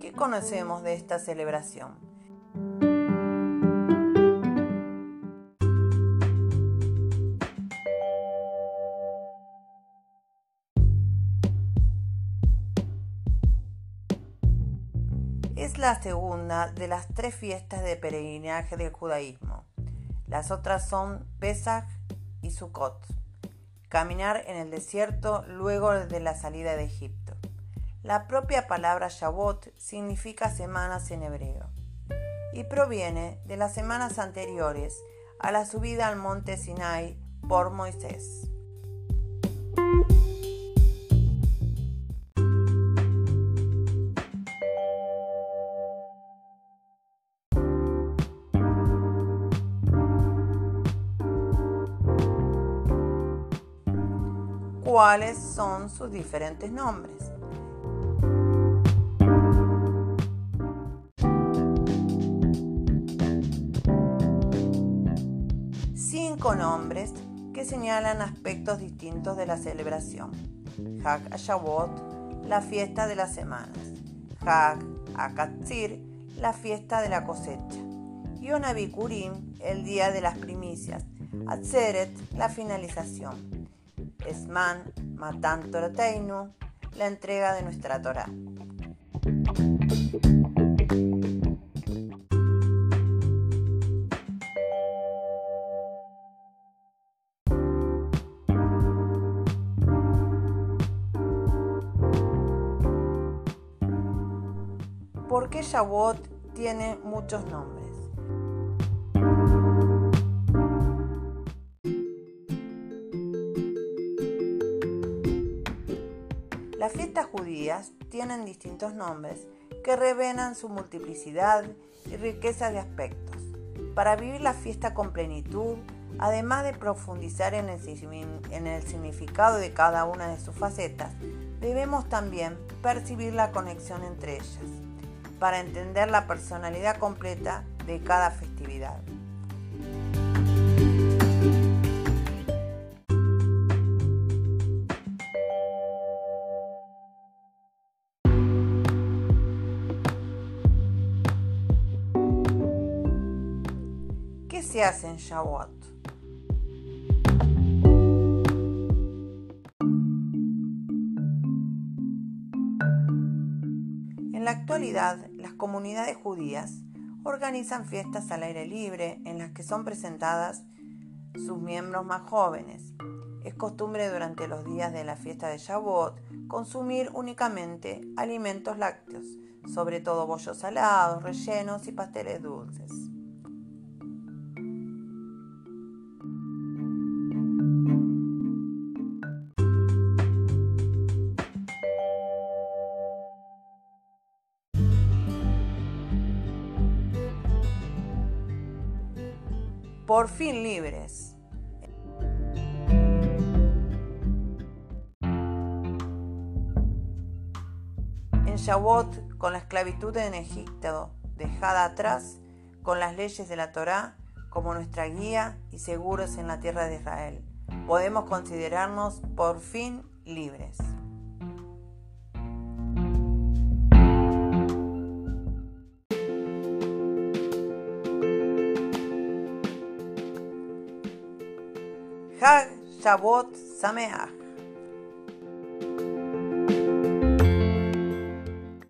¿qué conocemos de esta celebración? Es la segunda de las tres fiestas de peregrinaje del judaísmo. Las otras son Pesach y Sukkot. Caminar en el desierto luego de la salida de Egipto. La propia palabra Shavuot significa semanas en hebreo y proviene de las semanas anteriores a la subida al monte Sinai por Moisés. ¿Cuáles son sus diferentes nombres? Cinco nombres que señalan aspectos distintos de la celebración. Hag Shavuot, la fiesta de las semanas. Hag Akatzir, la fiesta de la cosecha. Yom Bikurim, el día de las primicias. Atzeret, la finalización. Esman Matan Torateinu, la entrega de nuestra Torah. ¿Por qué Shavuot tiene muchos nombres? Las fiestas judías tienen distintos nombres que revelan su multiplicidad y riqueza de aspectos. Para vivir la fiesta con plenitud, además de profundizar en el, significado de cada una de sus facetas, debemos también percibir la conexión entre ellas, para entender la personalidad completa de cada festividad. se hace en Shavuot? En la actualidad, las comunidades judías organizan fiestas al aire libre en las que son presentadas sus miembros más jóvenes. Es costumbre durante los días de la fiesta de Shavuot consumir únicamente alimentos lácteos, sobre todo bollos salados, rellenos y pasteles dulces. Por fin libres. En Shavuot, con la esclavitud en Egipto dejada atrás, con las leyes de la Torá como nuestra guía y seguros en la tierra de Israel, podemos considerarnos por fin libres. Hag Shabbat Sameach.